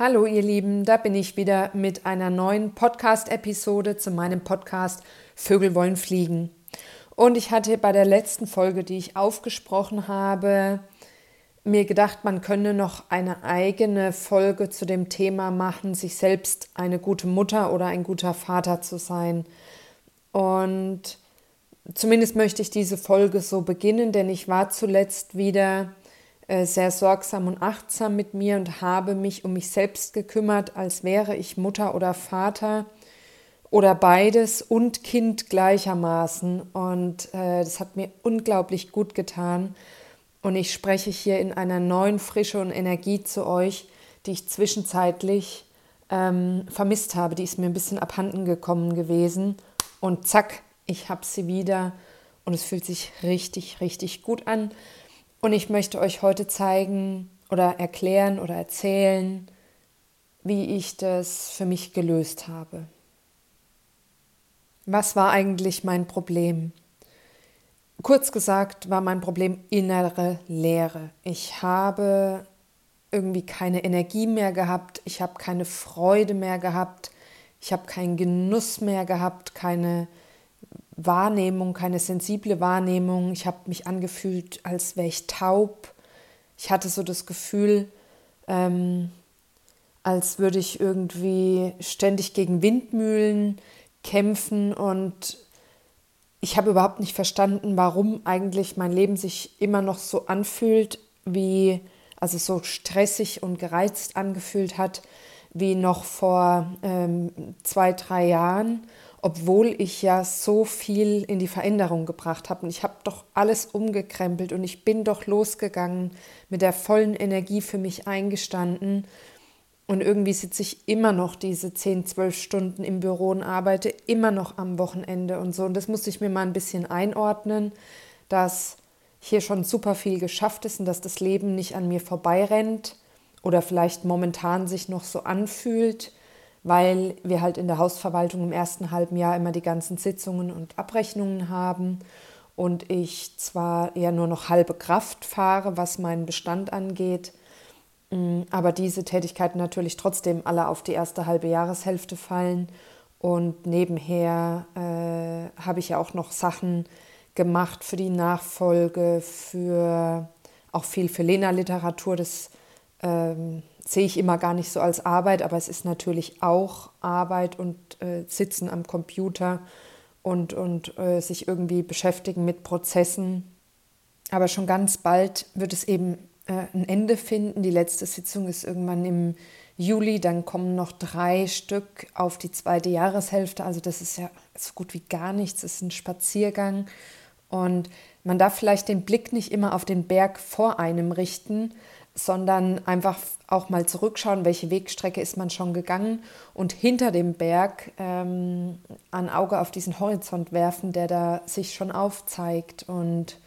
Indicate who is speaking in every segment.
Speaker 1: Hallo ihr Lieben, da bin ich wieder mit einer neuen Podcast-Episode zu meinem Podcast Vögel wollen fliegen. Und ich hatte bei der letzten Folge, die ich aufgesprochen habe, mir gedacht, man könne noch eine eigene Folge zu dem Thema machen, sich selbst eine gute Mutter oder ein guter Vater zu sein. Und zumindest möchte ich diese Folge so beginnen, denn ich war zuletzt wieder sehr sorgsam und achtsam mit mir und habe mich um mich selbst gekümmert, als wäre ich Mutter oder Vater oder beides und Kind gleichermaßen. Und äh, das hat mir unglaublich gut getan. Und ich spreche hier in einer neuen Frische und Energie zu euch, die ich zwischenzeitlich ähm, vermisst habe. Die ist mir ein bisschen abhanden gekommen gewesen. Und zack, ich habe sie wieder. Und es fühlt sich richtig, richtig gut an. Und ich möchte euch heute zeigen oder erklären oder erzählen, wie ich das für mich gelöst habe. Was war eigentlich mein Problem? Kurz gesagt war mein Problem innere Leere. Ich habe irgendwie keine Energie mehr gehabt, ich habe keine Freude mehr gehabt, ich habe keinen Genuss mehr gehabt, keine Wahrnehmung, keine sensible Wahrnehmung. Ich habe mich angefühlt, als wäre ich taub. Ich hatte so das Gefühl, ähm, als würde ich irgendwie ständig gegen Windmühlen kämpfen und ich habe überhaupt nicht verstanden, warum eigentlich mein Leben sich immer noch so anfühlt, wie, also so stressig und gereizt angefühlt hat, wie noch vor ähm, zwei, drei Jahren obwohl ich ja so viel in die Veränderung gebracht habe. Und ich habe doch alles umgekrempelt und ich bin doch losgegangen, mit der vollen Energie für mich eingestanden. Und irgendwie sitze ich immer noch diese 10, 12 Stunden im Büro und arbeite immer noch am Wochenende und so. Und das musste ich mir mal ein bisschen einordnen, dass hier schon super viel geschafft ist und dass das Leben nicht an mir vorbeirennt oder vielleicht momentan sich noch so anfühlt weil wir halt in der Hausverwaltung im ersten halben Jahr immer die ganzen Sitzungen und Abrechnungen haben und ich zwar eher nur noch halbe Kraft fahre, was meinen Bestand angeht, mm, aber diese Tätigkeiten natürlich trotzdem alle auf die erste halbe Jahreshälfte fallen. Und nebenher äh, habe ich ja auch noch Sachen gemacht für die Nachfolge, für auch viel für Lena-Literatur. Das ähm, sehe ich immer gar nicht so als Arbeit, aber es ist natürlich auch Arbeit und äh, Sitzen am Computer und, und äh, sich irgendwie beschäftigen mit Prozessen. Aber schon ganz bald wird es eben äh, ein Ende finden. Die letzte Sitzung ist irgendwann im Juli, dann kommen noch drei Stück auf die zweite Jahreshälfte. Also das ist ja so gut wie gar nichts, es ist ein Spaziergang. Und man darf vielleicht den Blick nicht immer auf den Berg vor einem richten, sondern einfach auch mal zurückschauen, welche Wegstrecke ist man schon gegangen und hinter dem Berg ähm, ein Auge auf diesen Horizont werfen, der da sich schon aufzeigt. Und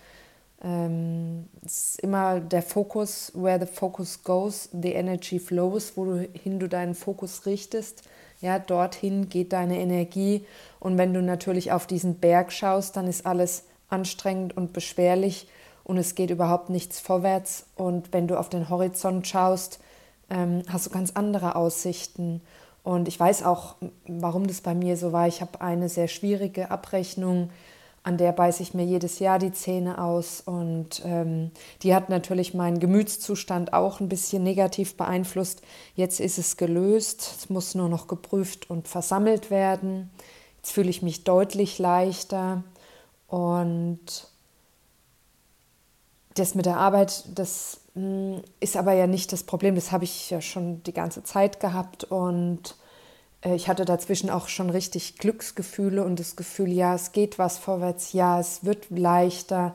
Speaker 1: ähm, es ist immer der Fokus, where the focus goes, the energy flows, wohin du deinen Fokus richtest. Ja, dorthin geht deine Energie. Und wenn du natürlich auf diesen Berg schaust, dann ist alles anstrengend und beschwerlich und es geht überhaupt nichts vorwärts. Und wenn du auf den Horizont schaust, ähm, hast du ganz andere Aussichten. Und ich weiß auch, warum das bei mir so war. Ich habe eine sehr schwierige Abrechnung, an der beiße ich mir jedes Jahr die Zähne aus. Und ähm, die hat natürlich meinen Gemütszustand auch ein bisschen negativ beeinflusst. Jetzt ist es gelöst. Es muss nur noch geprüft und versammelt werden. Jetzt fühle ich mich deutlich leichter. Und das mit der Arbeit, das hm, ist aber ja nicht das Problem. Das habe ich ja schon die ganze Zeit gehabt und äh, ich hatte dazwischen auch schon richtig Glücksgefühle und das Gefühl, ja, es geht was vorwärts, ja, es wird leichter.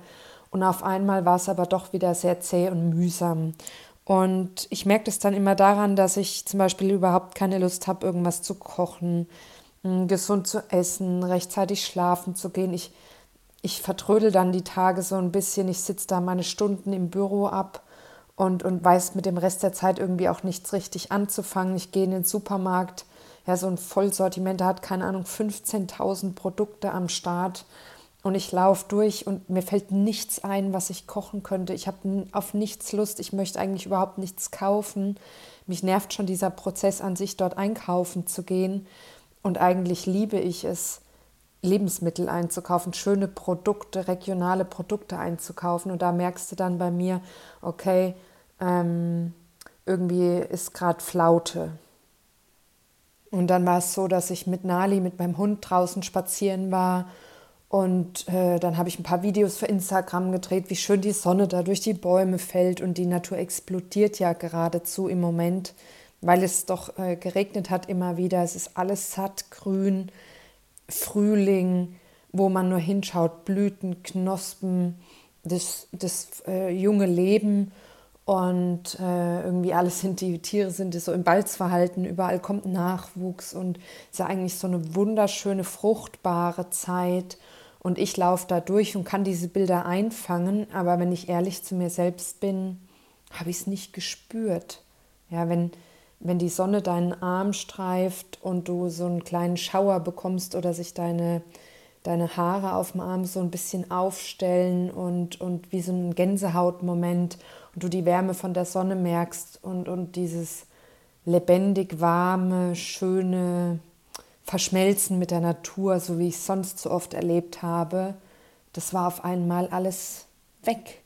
Speaker 1: Und auf einmal war es aber doch wieder sehr zäh und mühsam. Und ich merke das dann immer daran, dass ich zum Beispiel überhaupt keine Lust habe, irgendwas zu kochen, hm, gesund zu essen, rechtzeitig schlafen zu gehen. Ich ich vertrödel dann die Tage so ein bisschen. Ich sitze da meine Stunden im Büro ab und, und weiß mit dem Rest der Zeit irgendwie auch nichts richtig anzufangen. Ich gehe in den Supermarkt, ja, so ein Vollsortiment, der hat keine Ahnung, 15.000 Produkte am Start. und ich laufe durch und mir fällt nichts ein, was ich kochen könnte. Ich habe auf nichts Lust, ich möchte eigentlich überhaupt nichts kaufen. Mich nervt schon dieser Prozess an sich, dort einkaufen zu gehen. Und eigentlich liebe ich es, Lebensmittel einzukaufen, schöne Produkte, regionale Produkte einzukaufen. Und da merkst du dann bei mir, okay, ähm, irgendwie ist gerade Flaute. Und dann war es so, dass ich mit Nali, mit meinem Hund draußen spazieren war. Und äh, dann habe ich ein paar Videos für Instagram gedreht, wie schön die Sonne da durch die Bäume fällt. Und die Natur explodiert ja geradezu im Moment, weil es doch äh, geregnet hat immer wieder. Es ist alles satt, grün, Frühling, wo man nur hinschaut, Blüten, Knospen, das, das äh, junge Leben und äh, irgendwie alles sind die Tiere sind so im Balzverhalten, überall kommt Nachwuchs und es ist ja eigentlich so eine wunderschöne, fruchtbare Zeit. Und ich laufe da durch und kann diese Bilder einfangen, aber wenn ich ehrlich zu mir selbst bin, habe ich es nicht gespürt. Ja, wenn, wenn die Sonne deinen Arm streift und du so einen kleinen Schauer bekommst oder sich deine, deine Haare auf dem Arm so ein bisschen aufstellen und, und wie so ein Gänsehautmoment und du die Wärme von der Sonne merkst und, und dieses lebendig warme, schöne Verschmelzen mit der Natur, so wie ich es sonst so oft erlebt habe, das war auf einmal alles weg.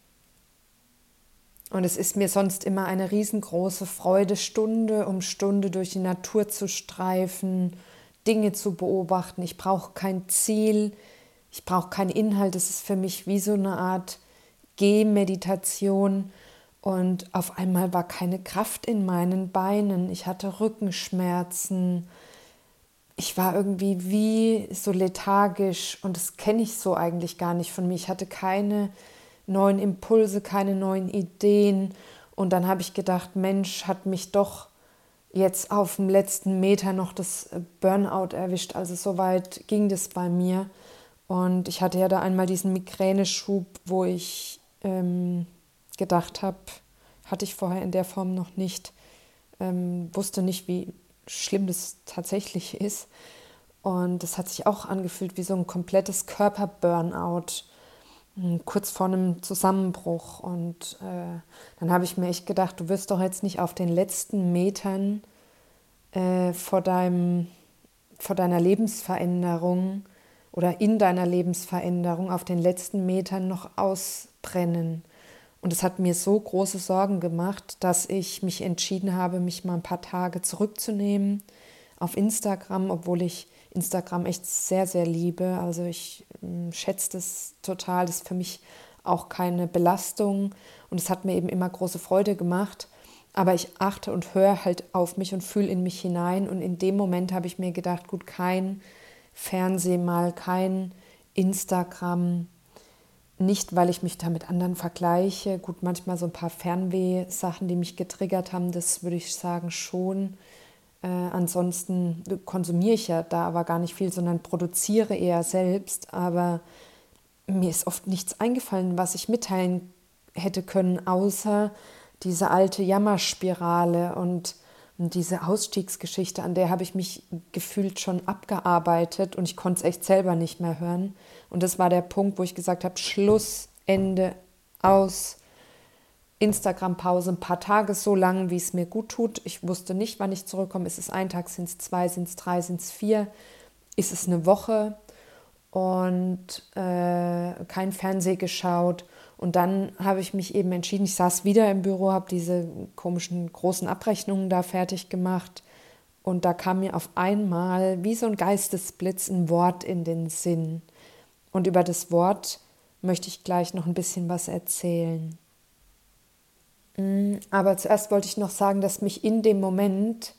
Speaker 1: Und es ist mir sonst immer eine riesengroße Freude, Stunde um Stunde durch die Natur zu streifen, Dinge zu beobachten. Ich brauche kein Ziel, ich brauche keinen Inhalt. Es ist für mich wie so eine Art Gehmeditation. Und auf einmal war keine Kraft in meinen Beinen. Ich hatte Rückenschmerzen. Ich war irgendwie wie so lethargisch und das kenne ich so eigentlich gar nicht von mir. Ich hatte keine neuen Impulse, keine neuen Ideen. Und dann habe ich gedacht, Mensch, hat mich doch jetzt auf dem letzten Meter noch das Burnout erwischt. Also so weit ging das bei mir. Und ich hatte ja da einmal diesen Migräneschub, wo ich ähm, gedacht habe, hatte ich vorher in der Form noch nicht, ähm, wusste nicht, wie schlimm das tatsächlich ist. Und das hat sich auch angefühlt wie so ein komplettes Körper-Burnout, kurz vor einem Zusammenbruch. Und äh, dann habe ich mir echt gedacht, du wirst doch jetzt nicht auf den letzten Metern äh, vor, deinem, vor deiner Lebensveränderung oder in deiner Lebensveränderung auf den letzten Metern noch ausbrennen. Und es hat mir so große Sorgen gemacht, dass ich mich entschieden habe, mich mal ein paar Tage zurückzunehmen auf Instagram, obwohl ich Instagram echt sehr, sehr liebe. Also ich äh, schätze das total. Das ist für mich auch keine Belastung und es hat mir eben immer große Freude gemacht. Aber ich achte und höre halt auf mich und fühle in mich hinein. Und in dem Moment habe ich mir gedacht, gut, kein Fernsehen mal, kein Instagram, nicht, weil ich mich da mit anderen vergleiche. Gut, manchmal so ein paar Fernweh-Sachen, die mich getriggert haben, das würde ich sagen schon. Äh, ansonsten konsumiere ich ja da aber gar nicht viel, sondern produziere eher selbst. Aber mir ist oft nichts eingefallen, was ich mitteilen hätte können, außer diese alte Jammerspirale und und diese Ausstiegsgeschichte, an der habe ich mich gefühlt schon abgearbeitet und ich konnte es echt selber nicht mehr hören. Und das war der Punkt, wo ich gesagt habe, Schluss, Ende, aus. Instagram-Pause, ein paar Tage so lang, wie es mir gut tut. Ich wusste nicht, wann ich zurückkomme. Ist es ein Tag, sind es zwei, sind es drei, sind es vier? Ist es eine Woche? Und äh, kein Fernseh geschaut und dann habe ich mich eben entschieden, ich saß wieder im Büro, habe diese komischen großen Abrechnungen da fertig gemacht. Und da kam mir auf einmal wie so ein Geistesblitz ein Wort in den Sinn. Und über das Wort möchte ich gleich noch ein bisschen was erzählen. Mm, aber zuerst wollte ich noch sagen, dass mich in dem Moment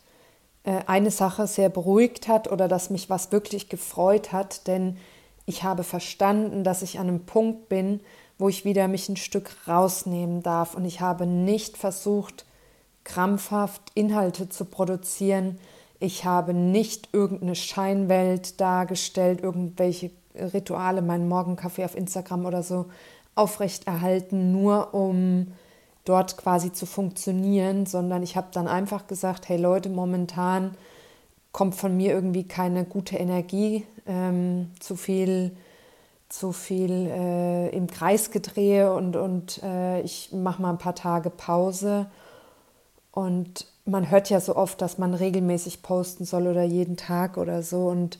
Speaker 1: äh, eine Sache sehr beruhigt hat oder dass mich was wirklich gefreut hat, denn ich habe verstanden, dass ich an einem Punkt bin, wo ich wieder mich ein Stück rausnehmen darf. Und ich habe nicht versucht, krampfhaft Inhalte zu produzieren. Ich habe nicht irgendeine Scheinwelt dargestellt, irgendwelche Rituale, meinen Morgenkaffee auf Instagram oder so aufrechterhalten, nur um dort quasi zu funktionieren, sondern ich habe dann einfach gesagt, hey Leute, momentan kommt von mir irgendwie keine gute Energie, ähm, zu viel zu viel äh, im Kreis gedrehe und, und äh, ich mache mal ein paar Tage Pause. Und man hört ja so oft, dass man regelmäßig posten soll oder jeden Tag oder so. Und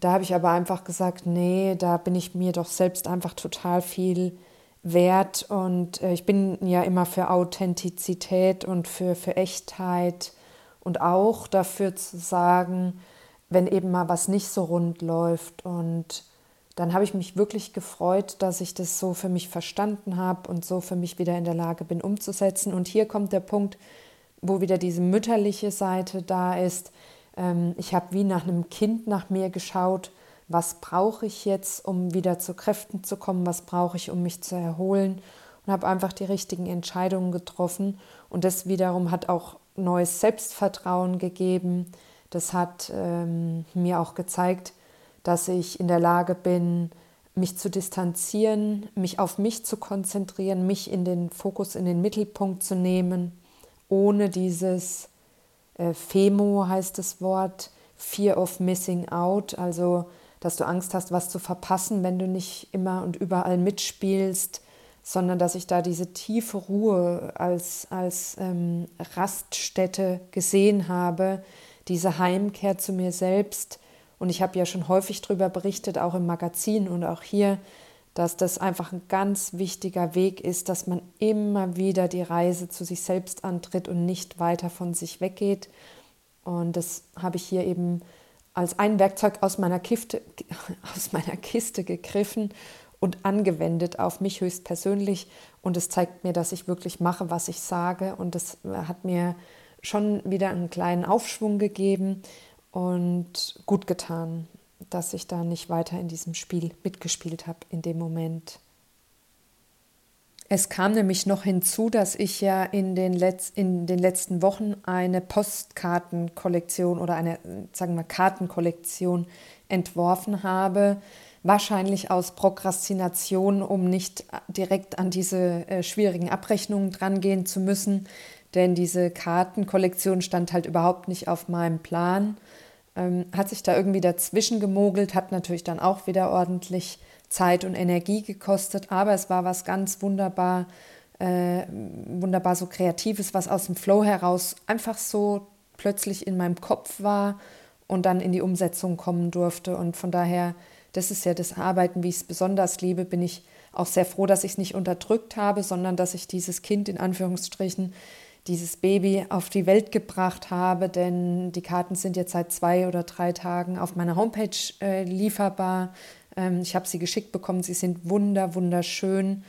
Speaker 1: da habe ich aber einfach gesagt, nee, da bin ich mir doch selbst einfach total viel wert. Und äh, ich bin ja immer für Authentizität und für, für Echtheit und auch dafür zu sagen, wenn eben mal was nicht so rund läuft und dann habe ich mich wirklich gefreut, dass ich das so für mich verstanden habe und so für mich wieder in der Lage bin umzusetzen. Und hier kommt der Punkt, wo wieder diese mütterliche Seite da ist. Ähm, ich habe wie nach einem Kind nach mir geschaut, was brauche ich jetzt, um wieder zu Kräften zu kommen, was brauche ich, um mich zu erholen und habe einfach die richtigen Entscheidungen getroffen. Und das wiederum hat auch neues Selbstvertrauen gegeben. Das hat ähm, mir auch gezeigt, dass ich in der Lage bin, mich zu distanzieren, mich auf mich zu konzentrieren, mich in den Fokus, in den Mittelpunkt zu nehmen, ohne dieses äh, FEMO heißt das Wort, Fear of Missing Out, also dass du Angst hast, was zu verpassen, wenn du nicht immer und überall mitspielst, sondern dass ich da diese tiefe Ruhe als, als ähm, Raststätte gesehen habe, diese Heimkehr zu mir selbst, und ich habe ja schon häufig darüber berichtet, auch im Magazin und auch hier, dass das einfach ein ganz wichtiger Weg ist, dass man immer wieder die Reise zu sich selbst antritt und nicht weiter von sich weggeht. Und das habe ich hier eben als ein Werkzeug aus meiner, Kiste, aus meiner Kiste gegriffen und angewendet auf mich höchstpersönlich. Und es zeigt mir, dass ich wirklich mache, was ich sage. Und das hat mir schon wieder einen kleinen Aufschwung gegeben und gut getan, dass ich da nicht weiter in diesem Spiel mitgespielt habe in dem Moment. Es kam nämlich noch hinzu, dass ich ja in den, Letz-, in den letzten Wochen eine Postkartenkollektion oder eine, sagen wir, Kartenkollektion entworfen habe. Wahrscheinlich aus Prokrastination, um nicht direkt an diese äh, schwierigen Abrechnungen drangehen zu müssen. Denn diese Kartenkollektion stand halt überhaupt nicht auf meinem Plan ähm, hat sich da irgendwie dazwischen gemogelt, hat natürlich dann auch wieder ordentlich Zeit und Energie gekostet, aber es war was ganz wunderbar, äh, wunderbar so Kreatives, was aus dem Flow heraus einfach so plötzlich in meinem Kopf war und dann in die Umsetzung kommen durfte. Und von daher, das ist ja das Arbeiten, wie ich es besonders liebe, bin ich auch sehr froh, dass ich es nicht unterdrückt habe, sondern dass ich dieses Kind in Anführungsstrichen dieses Baby auf die Welt gebracht habe, denn die Karten sind jetzt seit zwei oder drei Tagen auf meiner Homepage äh, lieferbar. Ähm, ich habe sie geschickt bekommen, sie sind wunder, wunderschön.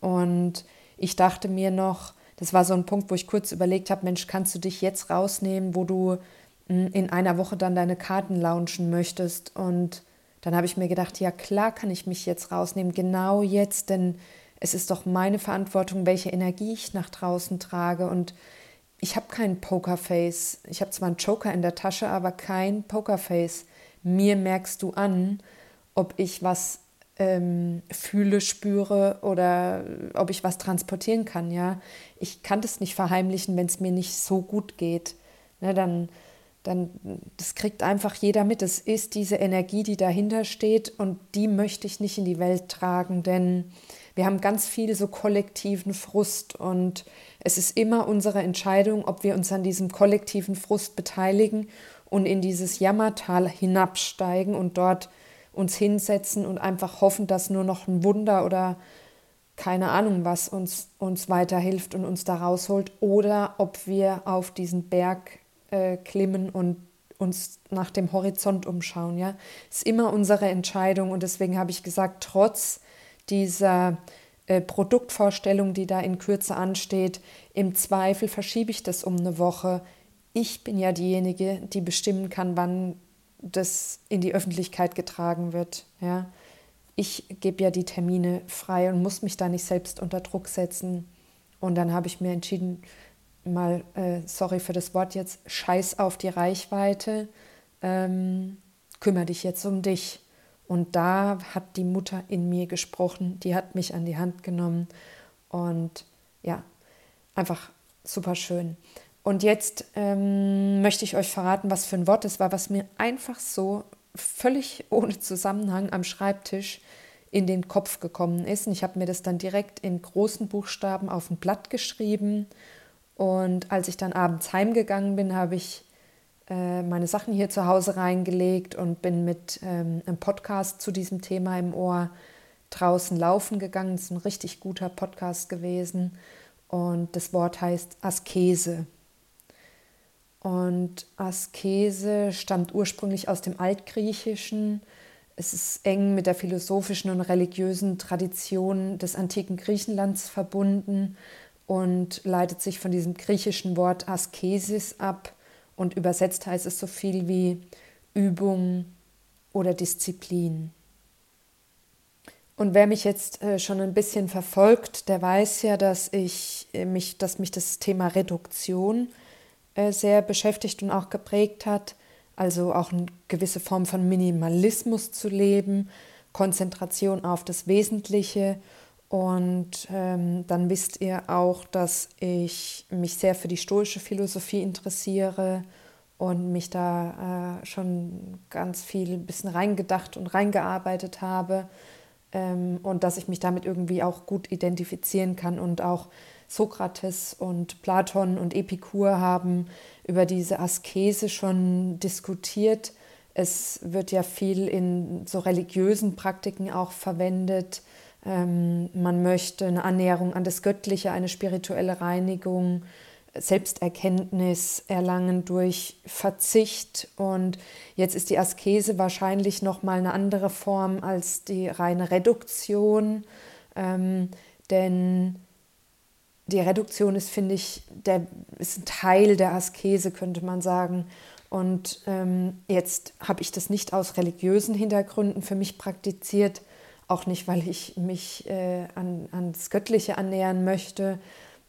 Speaker 1: Und ich dachte mir noch, das war so ein Punkt, wo ich kurz überlegt habe, Mensch, kannst du dich jetzt rausnehmen, wo du mh, hm, in einer Woche dann deine Karten launchen möchtest? Und dann habe ich mir gedacht, ja klar kann ich mich jetzt rausnehmen, genau jetzt, denn es ist doch meine Verantwortung, welche Energie ich nach draußen trage. Und ich habe kein Pokerface. Ich habe zwar einen Joker in der Tasche, aber kein Pokerface. Mir merkst du an, ob ich was ähm, fühle, spüre oder ob ich was transportieren kann. Ja, ich kann das nicht verheimlichen, wenn es mir nicht so gut geht. Ne, dann, dann, das kriegt einfach jeder mit. Es ist diese Energie, die dahinter steht und die möchte ich nicht in die Welt tragen, denn wir haben ganz viel so kollektiven Frust und es ist immer unsere Entscheidung, ob wir uns an diesem kollektiven Frust beteiligen und in dieses Jammertal hinabsteigen und dort uns hinsetzen und einfach hoffen, dass nur noch ein Wunder oder keine Ahnung was uns, uns weiterhilft und uns da rausholt oder ob wir auf diesen Berg äh, klimmen und uns nach dem Horizont umschauen. Ja, ist immer unsere Entscheidung und deswegen habe ich gesagt, trotz dieser äh, Produktvorstellung, die da in Kürze ansteht. Im Zweifel verschiebe ich das um eine Woche. Ich bin ja diejenige, die bestimmen kann, wann das in die Öffentlichkeit getragen wird. Ja? Ich gebe ja die Termine frei und muss mich da nicht selbst unter Druck setzen. Und dann habe ich mir entschieden, mal, äh, sorry für das Wort jetzt, scheiß auf die Reichweite, ähm, kümmere dich jetzt um dich. Und da hat die Mutter in mir gesprochen, die hat mich an die Hand genommen und ja, einfach super schön. Und jetzt ähm, möchte ich euch verraten, was für ein Wort es war, was mir einfach so völlig ohne Zusammenhang am Schreibtisch in den Kopf gekommen ist. Und ich habe mir das dann direkt in großen Buchstaben auf ein Blatt geschrieben. Und als ich dann abends heimgegangen bin, habe ich äh, meine Sachen hier zu Hause reingelegt und bin mit ähm, einem Podcast zu diesem Thema im Ohr draußen laufen gegangen. Das ist ein richtig guter Podcast gewesen. Und das Wort heißt Askese. Und Askese stammt ursprünglich aus dem Altgriechischen. Es ist eng mit der philosophischen und religiösen Tradition des antiken Griechenlands verbunden und leitet sich von diesem griechischen Wort Askesis ab. Und übersetzt heißt es so viel wie Übung oder Disziplin. Und wer mich jetzt äh, schon ein bisschen verfolgt, der weiß ja, dass ich äh, mich, dass mich das Thema Reduktion äh, sehr beschäftigt und auch geprägt hat. Also auch eine gewisse Form von Minimalismus zu leben, Konzentration auf das Wesentliche. Und ähm, dann wisst ihr auch, dass ich mich sehr für die stoische Philosophie interessiere und mich da äh, schon ganz viel ein bisschen reingedacht und reingearbeitet habe ähm, und dass ich mich damit irgendwie auch gut identifizieren kann und auch Sokrates und Platon und Epikur haben über diese Askese schon diskutiert. Es wird ja viel in so religiösen Praktiken auch verwendet. Ähm, man möchte eine Annäherung an das Göttliche, eine spirituelle Reinigung, Selbsterkenntnis erlangen durch Verzicht. Und jetzt ist die Askese wahrscheinlich noch mal eine andere Form als die reine Reduktion, ähm, denn die Reduktion ist, finde ich, der, ist ein Teil der Askese, könnte man sagen. Und ähm, jetzt habe ich das nicht aus religiösen Hintergründen für mich praktiziert, auch nicht, weil ich mich äh, an, ans Göttliche annähern möchte,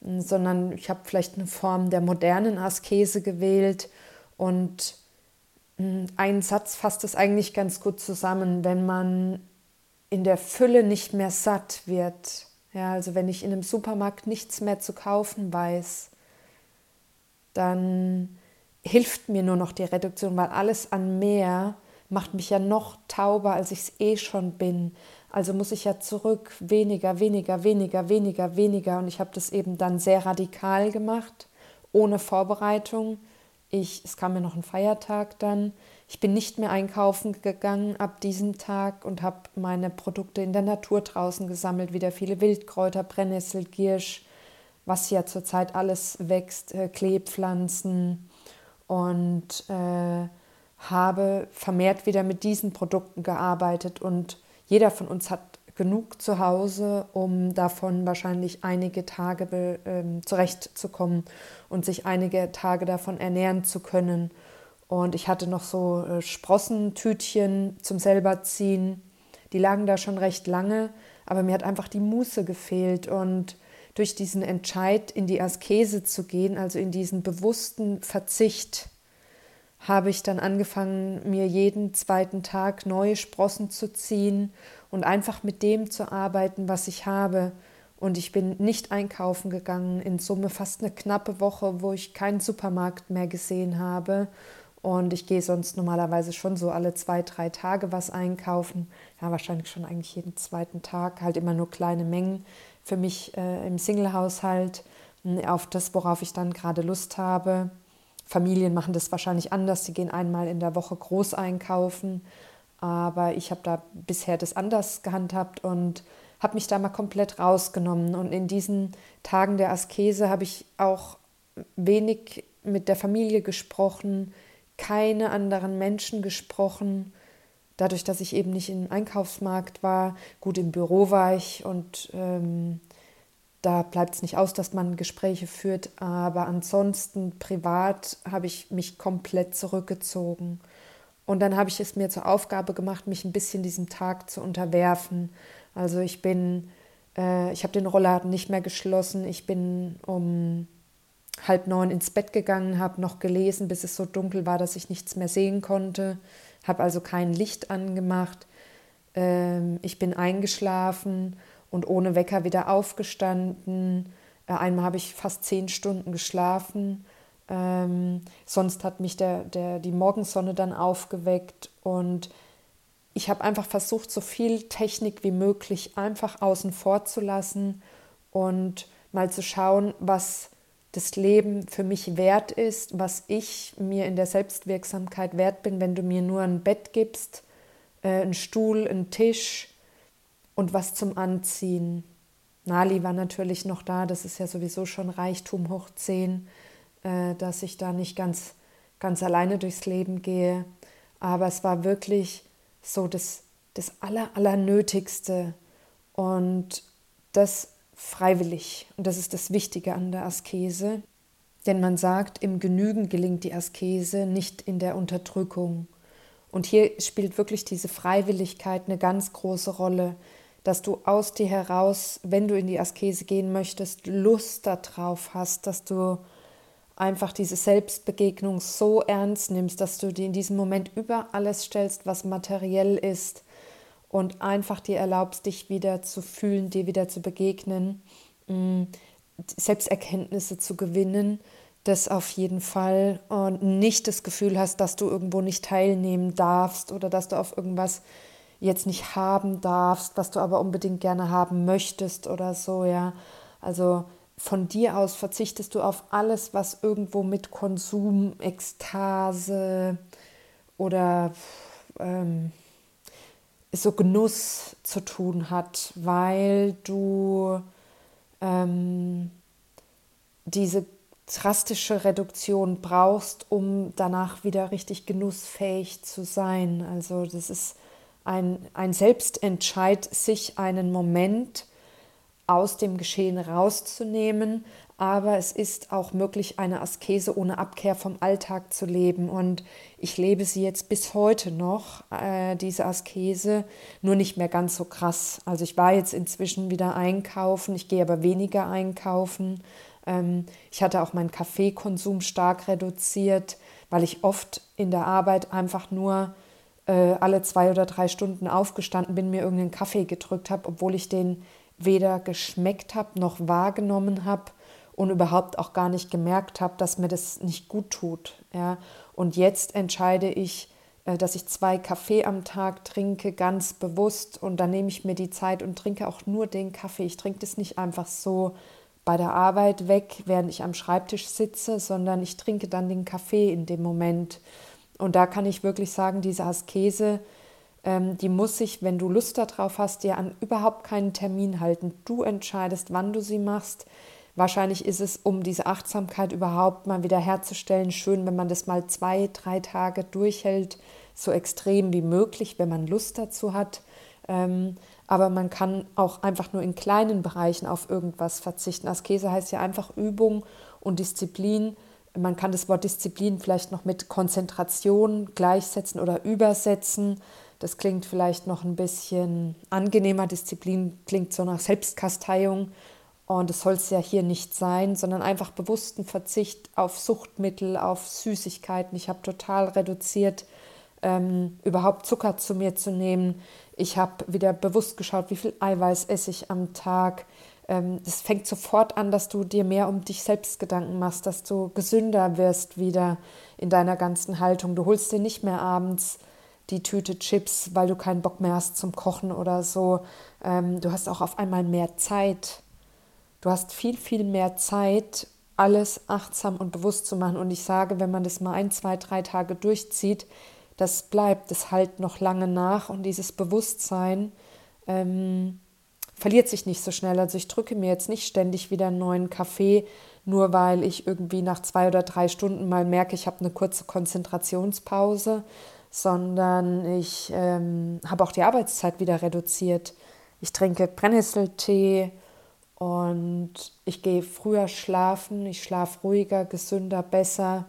Speaker 1: sondern ich habe vielleicht eine Form der modernen Askese gewählt und ein Satz fasst es eigentlich ganz gut zusammen, wenn man in der Fülle nicht mehr satt wird. Ja, also wenn ich in einem Supermarkt nichts mehr zu kaufen weiß, dann hilft mir nur noch die Reduktion, weil alles an mehr macht mich ja noch tauber, als ich es eh schon bin. Also muss ich ja zurück, weniger, weniger, weniger, weniger, weniger. Und ich habe das eben dann sehr radikal gemacht, ohne Vorbereitung. Ich, es kam mir noch ein Feiertag dann. Ich bin nicht mehr einkaufen gegangen ab diesem Tag und habe meine Produkte in der Natur draußen gesammelt, wieder viele Wildkräuter, Brennnessel, Giersch, was ja zurzeit alles wächst, äh, Kleepflanzen und äh, habe vermehrt wieder mit diesen Produkten gearbeitet und jeder von uns hat genug zu Hause, um davon wahrscheinlich einige Tage ähm, zurechtzukommen und sich einige Tage davon ernähren zu können. Und ich hatte noch so äh, Sprossentütchen zum selber ziehen. Die lagen da schon recht lange, aber mir hat einfach die Muße gefehlt. Und durch diesen Entscheid, in die Askese zu gehen, also in diesen bewussten Verzicht, habe ich dann angefangen, mir jeden zweiten Tag neue Sprossen zu ziehen und einfach mit dem zu arbeiten, was ich habe. Und ich bin nicht einkaufen gegangen, in Summe fast eine knappe Woche, wo ich keinen Supermarkt mehr gesehen habe. Und ich gehe sonst normalerweise schon so alle zwei, drei Tage was einkaufen. Ja, wahrscheinlich schon eigentlich jeden zweiten Tag, halt immer nur kleine Mengen für mich äh, im Singlehaushalt, auf das, worauf ich dann gerade Lust habe. Familien machen das wahrscheinlich anders. Sie gehen einmal in der Woche groß einkaufen. Aber ich habe da bisher das anders gehandhabt und habe mich da mal komplett rausgenommen. Und in diesen Tagen der Askese habe ich auch wenig mit der Familie gesprochen, keine anderen Menschen gesprochen. Dadurch, dass ich eben nicht im Einkaufsmarkt war, gut im Büro war ich und ähm, da bleibt es nicht aus, dass man Gespräche führt, aber ansonsten privat habe ich mich komplett zurückgezogen. Und dann habe ich es mir zur Aufgabe gemacht, mich ein bisschen diesem Tag zu unterwerfen. Also ich bin, äh, ich habe den Rollladen nicht mehr geschlossen. Ich bin um halb neun ins Bett gegangen, habe noch gelesen, bis es so dunkel war, dass ich nichts mehr sehen konnte. Habe also kein Licht angemacht. Ähm, ich bin eingeschlafen und ohne Wecker wieder aufgestanden. Äh, einmal habe ich fast zehn Stunden geschlafen. Ähm, sonst hat mich der, der, die Morgensonne dann aufgeweckt und ich habe einfach versucht, so viel Technik wie möglich einfach außen vor zu lassen und mal zu schauen, was das Leben für mich wert ist, was ich mir in der Selbstwirksamkeit wert bin, wenn du mir nur ein Bett gibst, äh, einen Stuhl, einen Tisch und was zum Anziehen. Nali war natürlich noch da, das ist ja sowieso schon Reichtum hoch 10, äh, dass ich da nicht ganz, ganz alleine durchs Leben gehe. Aber es war wirklich so das, das Aller, Allernötigste und das freiwillig. Und das ist das Wichtige an der Askese. Denn man sagt, im Genügen gelingt die Askese, nicht in der Unterdrückung. Und hier spielt wirklich diese Freiwilligkeit eine ganz große Rolle, dass du aus dir heraus, wenn du in die Askese gehen möchtest, Lust darauf hast, dass du einfach diese Selbstbegegnung so ernst nimmst, dass du dir in diesem Moment über alles stellst, was materiell ist und einfach dir erlaubst, dich wieder zu fühlen, dir wieder zu begegnen, mm, Selbsterkenntnisse zu gewinnen, das auf jeden Fall. Und nicht das Gefühl hast, dass du irgendwo nicht teilnehmen darfst oder dass du auf irgendwas jetzt nicht haben darfst, was du aber unbedingt gerne haben möchtest oder so, ja. Also von dir aus verzichtest du auf alles, was irgendwo mit Konsum, Ekstase oder ähm, so Genuss zu tun hat, weil du ähm, diese drastische Reduktion brauchst, um danach wieder richtig genussfähig zu sein. Also das ist ein, ein Selbstentscheid, sich einen Moment aus dem Geschehen rauszunehmen, aber es ist auch möglich, eine Askese ohne Abkehr vom Alltag zu leben. Und ich lebe sie jetzt bis heute noch, äh, diese Askese, nur nicht mehr ganz so krass. Also ich war jetzt inzwischen wieder einkaufen, ich gehe aber weniger einkaufen. Ähm, ich hatte auch meinen Kaffeekonsum stark reduziert, weil ich oft in der Arbeit einfach nur alle zwei oder drei Stunden aufgestanden bin, mir irgendeinen Kaffee gedrückt habe, obwohl ich den weder geschmeckt habe noch wahrgenommen habe und überhaupt auch gar nicht gemerkt habe, dass mir das nicht gut tut. Ja. Und jetzt entscheide ich, äh, dass ich zwei Kaffee am Tag trinke, ganz bewusst. Und dann nehme ich mir die Zeit und trinke auch nur den Kaffee. Ich trinke das nicht einfach so bei der Arbeit weg, während ich am Schreibtisch sitze, sondern ich trinke dann den Kaffee in dem Moment. Und da kann ich wirklich sagen, diese Askese, ähm, die muss sich, wenn du Lust darauf hast, dir an überhaupt keinen Termin halten. Du entscheidest, wann du sie machst. Wahrscheinlich ist es, um diese Achtsamkeit überhaupt mal wieder herzustellen, schön, wenn man das mal zwei, drei Tage durchhält, so extrem wie möglich, wenn man Lust dazu hat. Ähm, aber man kann auch einfach nur in kleinen Bereichen auf irgendwas verzichten. Askese heißt ja einfach Übung und Disziplin. Man kann das Wort Disziplin vielleicht noch mit Konzentration gleichsetzen oder übersetzen. Das klingt vielleicht noch ein bisschen angenehmer. Disziplin klingt so nach Selbstkasteiung. Und das soll es ja hier nicht sein, sondern einfach bewussten Verzicht auf Suchtmittel, auf Süßigkeiten. Ich habe total reduziert, ähm, überhaupt Zucker zu mir zu nehmen. Ich habe wieder bewusst geschaut, wie viel Eiweiß esse ich am Tag. Ähm, es fängt sofort an, dass du dir mehr um dich selbst Gedanken machst, dass du gesünder wirst wieder in deiner ganzen Haltung. Du holst dir nicht mehr abends die Tüte Chips, weil du keinen Bock mehr hast zum Kochen oder so. Ähm, du hast auch auf einmal mehr Zeit. Du hast viel, viel mehr Zeit, alles achtsam und bewusst zu machen. Und ich sage, wenn man das mal ein, zwei, drei Tage durchzieht, das bleibt, das halt noch lange nach. Und dieses Bewusstsein ähm, verliert sich nicht so schnell. Also ich drücke mir jetzt nicht ständig wieder einen neuen Kaffee, nur weil ich irgendwie nach zwei oder drei Stunden mal merke, ich habe eine kurze Konzentrationspause, sondern ich ähm, habe auch die Arbeitszeit wieder reduziert. Ich trinke Brennnesseltee und ich gehe früher schlafen, ich schlafe ruhiger, gesünder, besser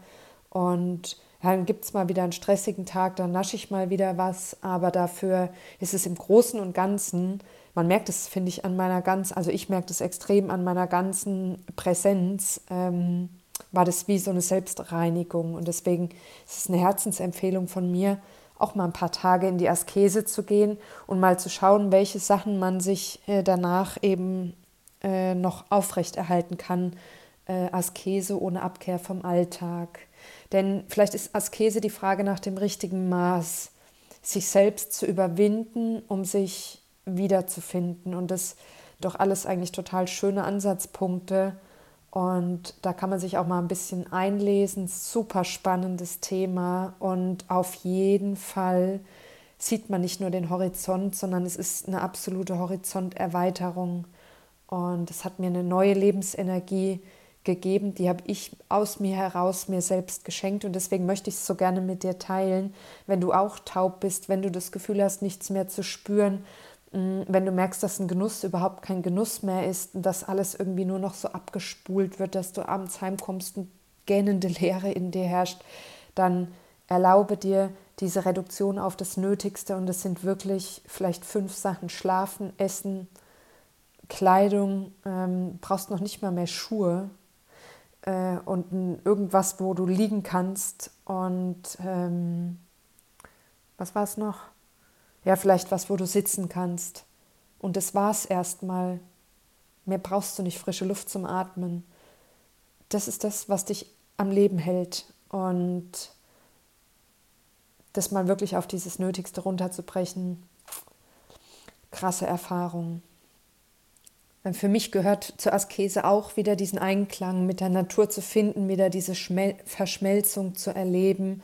Speaker 1: und dann gibt es mal wieder einen stressigen Tag, dann nasche ich mal wieder was, aber dafür ist es im Großen und Ganzen, man merkt es, finde ich, an meiner ganz, also ich merke das extrem an meiner ganzen Präsenz, ähm, war das wie so eine Selbstreinigung. Und deswegen ist es eine Herzensempfehlung von mir, auch mal ein paar Tage in die Askese zu gehen und mal zu schauen, welche Sachen man sich äh, danach eben äh, noch aufrechterhalten kann. Äh, Askese ohne Abkehr vom Alltag. Denn vielleicht ist Askese die Frage nach dem richtigen Maß. sich selbst zu überwinden, um sich wiederzufinden. Und das doch alles eigentlich total schöne Ansatzpunkte. Und da kann man sich auch mal ein bisschen einlesen. Super spannendes Thema. Und auf jeden Fall sieht man nicht nur den Horizont, sondern es ist eine absolute Horizonterweiterung. Und es hat mir eine neue Lebensenergie gegeben, die habe ich aus mir heraus mir selbst geschenkt und deswegen möchte ich es so gerne mit dir teilen, wenn du auch taub bist, wenn du das Gefühl hast, nichts mehr zu spüren, wenn du merkst, dass ein Genuss überhaupt kein Genuss mehr ist und dass alles irgendwie nur noch so abgespult wird, dass du abends heimkommst und gähnende Leere in dir herrscht, dann erlaube dir diese Reduktion auf das Nötigste und es sind wirklich vielleicht fünf Sachen, Schlafen, Essen, Kleidung, ähm, brauchst noch nicht mal mehr Schuhe, äh, und irgendwas, wo du liegen kannst. Und ähm, was war es noch? Ja, vielleicht was, wo du sitzen kannst. Und das war's erstmal. Mehr brauchst du nicht, frische Luft zum Atmen. Das ist das, was dich am Leben hält. Und das mal wirklich auf dieses Nötigste runterzubrechen. Krasse Erfahrung. Für mich gehört zur Askese auch wieder diesen Einklang mit der Natur zu finden, wieder diese Schmel Verschmelzung zu erleben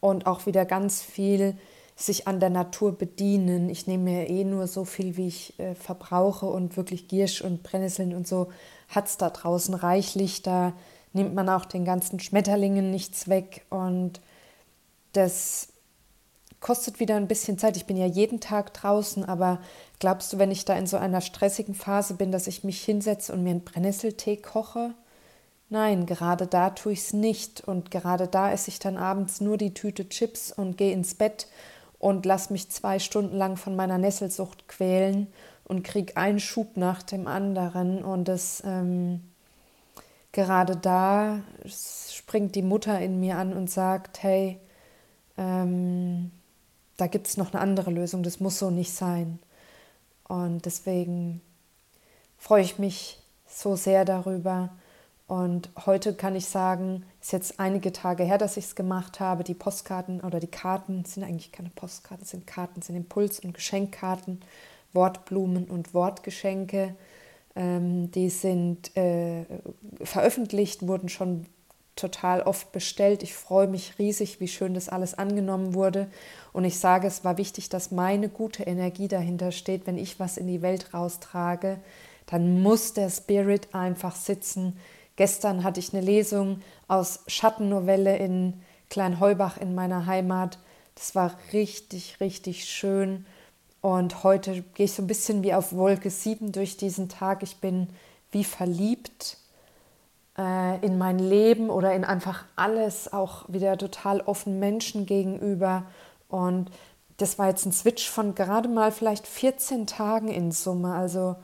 Speaker 1: und auch wieder ganz viel sich an der Natur bedienen. Ich nehme mir eh nur so viel, wie ich äh, verbrauche und wirklich Giersch und Brennnesseln und so hat es da draußen reichlich. Da nimmt man auch den ganzen Schmetterlingen nichts weg und das kostet wieder ein bisschen Zeit. Ich bin ja jeden Tag draußen, aber glaubst du, wenn ich da in so einer stressigen Phase bin, dass ich mich hinsetze und mir einen Brennnesseltee koche? Nein, gerade da tue ich es nicht. Und gerade da esse ich dann abends nur die Tüte Chips und gehe ins Bett und lass mich zwei Stunden lang von meiner Nesselsucht quälen und krieg einen Schub nach dem anderen. Und das ähm, gerade da springt die Mutter in mir an und sagt, hey, ähm, da gibt es noch eine andere Lösung, das muss so nicht sein. Und deswegen freue ich mich so sehr darüber. Und heute kann ich sagen, ist jetzt einige Tage her, dass ich es gemacht habe. Die Postkarten oder die Karten sind eigentlich keine Postkarten, sind Karten, sind Impuls- und Geschenkkarten, Wortblumen und Wortgeschenke. Ähm, die sind äh, veröffentlicht, wurden schon total oft bestellt. Ich freue mich riesig, wie schön das alles angenommen wurde. Und ich sage, es war wichtig, dass meine gute Energie dahinter steht. Wenn ich was in die Welt raustrage, dann muss der Spirit einfach sitzen. Gestern hatte ich eine Lesung aus Schattennovelle in Kleinheubach in meiner Heimat. Das war richtig, richtig schön. Und heute gehe ich so ein bisschen wie auf Wolke 7 durch diesen Tag. Ich bin wie verliebt äh, in mein Leben oder in einfach alles, auch wieder total offen Menschen gegenüber. Und das war jetzt ein Switch von gerade mal vielleicht 14 Tagen in Summe. Also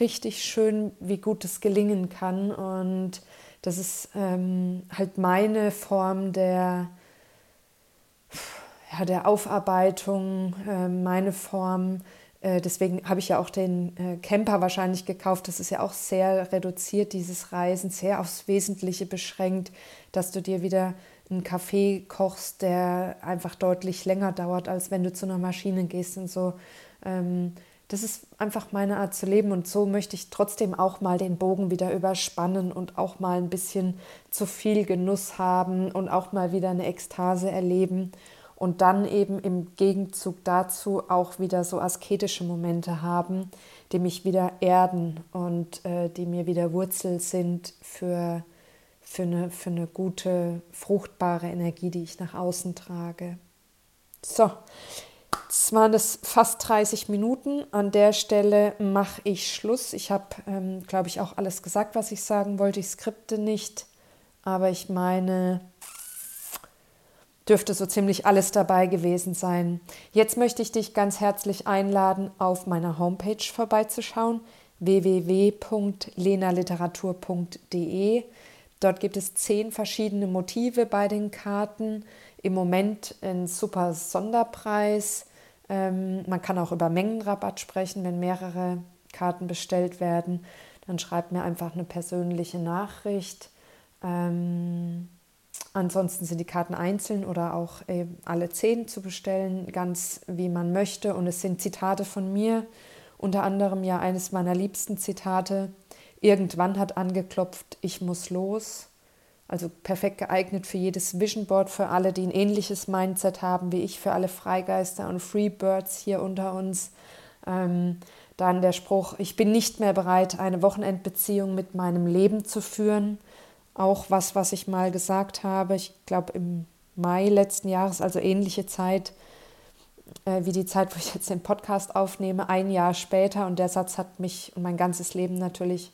Speaker 1: richtig schön, wie gut es gelingen kann. Und das ist ähm, halt meine Form der, ja, der Aufarbeitung, äh, meine Form äh, deswegen habe ich ja auch den äh, Camper wahrscheinlich gekauft. Das ist ja auch sehr reduziert, dieses Reisen, sehr aufs Wesentliche beschränkt, dass du dir wieder einen Kaffee kochst, der einfach deutlich länger dauert, als wenn du zu einer Maschine gehst und so. Ähm, das ist einfach meine Art zu leben und so möchte ich trotzdem auch mal den Bogen wieder überspannen und auch mal ein bisschen zu viel Genuss haben und auch mal wieder eine Ekstase erleben und dann eben im Gegenzug dazu auch wieder so asketische Momente haben, die mich wieder erden und äh, die mir wieder Wurzel sind für, für, eine, für eine gute, fruchtbare Energie, die ich nach außen trage. So, jetzt waren es fast 30 Minuten. An der Stelle mache ich Schluss. Ich habe, ähm, glaube ich, auch alles gesagt, was ich sagen wollte. Ich skripte nicht, aber ich meine, dürfte so ziemlich alles dabei gewesen sein. Jetzt möchte ich dich ganz herzlich einladen, auf meiner Homepage vorbeizuschauen www.lenaliteratur.de. Dort gibt es zehn verschiedene Motive bei den Karten. Im Moment ein super Sonderpreis. Ähm, man kann auch über Mengenrabatt sprechen, wenn mehrere Karten bestellt werden. Dann schreibt mir einfach eine persönliche Nachricht. Ähm, ansonsten sind die Karten einzeln oder auch äh, alle zehn zu bestellen, ganz wie man möchte. Und es sind Zitate von mir, unter anderem ja eines meiner liebsten Zitate. Irgendwann hat angeklopft, ich muss los. Also perfekt geeignet für jedes Vision Board, für alle, die ein ähnliches Mindset haben wie ich, für alle Freigeister und Freebirds hier unter uns. Ähm, dann der Spruch, ich bin nicht mehr bereit, eine Wochenendbeziehung mit meinem Leben zu führen. Auch was, was ich mal gesagt habe, ich glaube im Mai letzten Jahres, also ähnliche Zeit äh, wie die Zeit, wo ich jetzt den Podcast aufnehme, ein Jahr später. Und der Satz hat mich und mein ganzes Leben natürlich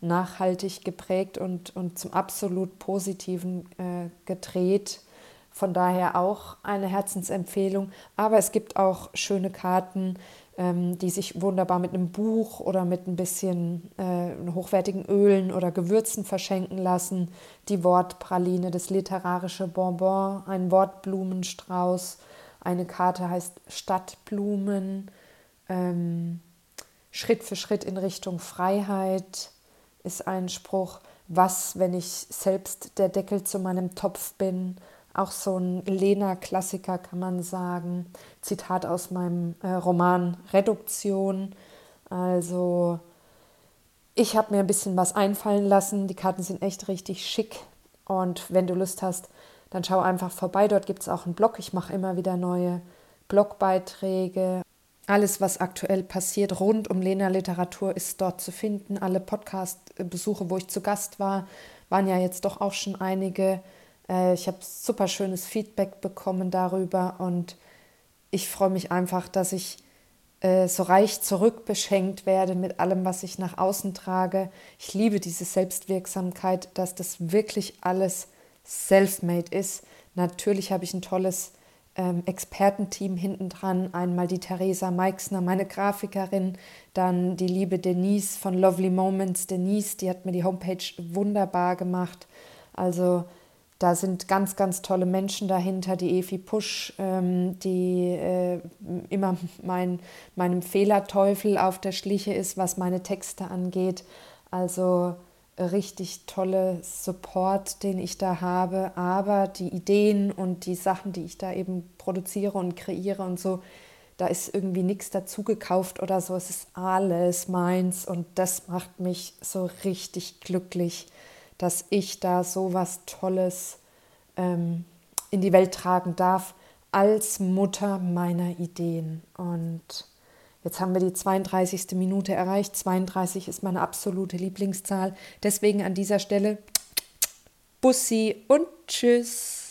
Speaker 1: nachhaltig geprägt und, und zum absolut Positiven äh, gedreht. Von daher auch eine Herzensempfehlung. Aber es gibt auch schöne Karten, ähm, die sich wunderbar mit einem Buch oder mit ein bisschen äh, hochwertigen Ölen oder Gewürzen verschenken lassen. Die Wortpraline, das literarische Bonbon, ein Wortblumenstrauß. Eine Karte heißt Stadtblumen. Ähm, Schritt für Schritt in Richtung Freiheit ist ein Spruch, was, wenn ich selbst der Deckel zu meinem Topf bin. Auch so ein Lena-Klassiker kann man sagen. Zitat aus meinem äh, Roman Reduktion. Also ich habe mir ein bisschen was einfallen lassen. Die Karten sind echt richtig schick. Und wenn du Lust hast, dann schau einfach vorbei. Dort gibt es auch einen Blog. Ich mache immer wieder neue Blogbeiträge. Alles, was aktuell passiert rund um Lena Literatur, ist dort zu finden. Alle Podcast-Besuche, wo ich zu Gast war, waren ja jetzt doch auch schon einige. Äh, ich habe super schönes Feedback bekommen darüber und ich freue mich einfach, dass ich äh, so reich zurückbeschenkt werde mit allem, was ich nach außen trage. Ich liebe diese Selbstwirksamkeit, dass das wirklich alles self-made ist. Natürlich habe ich ein tolles ähm, Expertenteam hinten dran. Einmal die Theresa Meixner, meine Grafikerin, dann die liebe Denise von Lovely Moments. Denise, die hat mir die Homepage wunderbar gemacht. Also da sind ganz, ganz tolle Menschen dahinter. Die Evi Pusch, ähm, die äh, immer mein, meinem Fehlerteufel auf der Schliche ist, was meine Texte angeht. Also richtig tolle Support, den ich da habe, aber die Ideen und die Sachen, die ich da eben produziere und kreiere und so, da ist irgendwie nichts dazu gekauft oder so, es ist alles meins und das macht mich so richtig glücklich, dass ich da so was Tolles ähm, in die Welt tragen darf als Mutter meiner Ideen. Und Jetzt haben wir die 32. Minute erreicht. 32 ist meine absolute Lieblingszahl. Deswegen an dieser Stelle Bussi und Tschüss.